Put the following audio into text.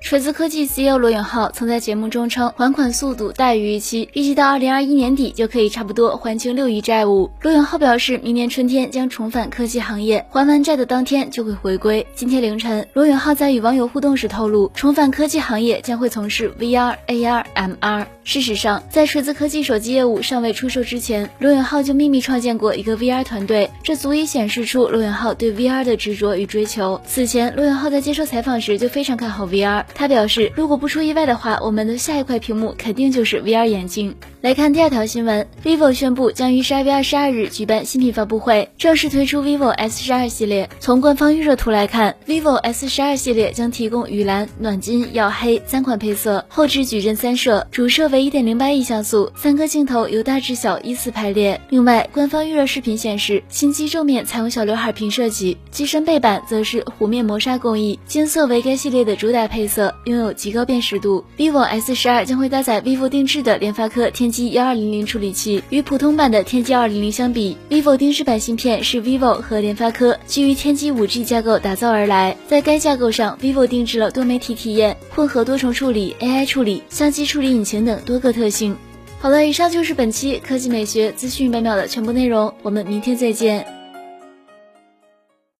锤子科技 CEO 罗永浩曾在节目中称，还款速度大于预期，预计到二零二一年底就可以差不多还清六亿债务。罗永浩表示，明年春天将重返科技行业，还完债的当天就会回归。今天凌晨，罗永浩在与网友互动时透露，重返科技行业将会从事 VR、AR、MR。事实上，在锤子科技手机业务尚未出售之前，罗永浩就秘密创建过一个 VR 团队，这足以显示出罗永浩对 VR 的执着与追求。此前，罗永浩在接受采访时就非常看好 VR。他表示，如果不出意外的话，我们的下一块屏幕肯定就是 VR 眼镜。来看第二条新闻，vivo 宣布将于十二月二十二日举办新品发布会，正式推出 vivo S 十二系列。从官方预热图来看，vivo S 十二系列将提供雨蓝、暖金、耀黑三款配色，后置矩阵三摄，主摄为一点零八亿像素，三颗镜头由大至小依次排列。另外，官方预热视频显示，新机正面采用小刘海屏设计，机身背板则是弧面磨砂工艺，金色为该系列的主打配色，拥有极高辨识度。vivo S 十二将会搭载 vivo 定制的联发科天。天玑幺二零零处理器与普通版的天玑二零零相比，vivo 定制版芯片是 vivo 和联发科基于天玑五 G 架构打造而来。在该架构上，vivo 定制了多媒体体验、混合多重处理、AI 处理、相机处理引擎等多个特性。好了，以上就是本期科技美学资讯百秒的全部内容，我们明天再见。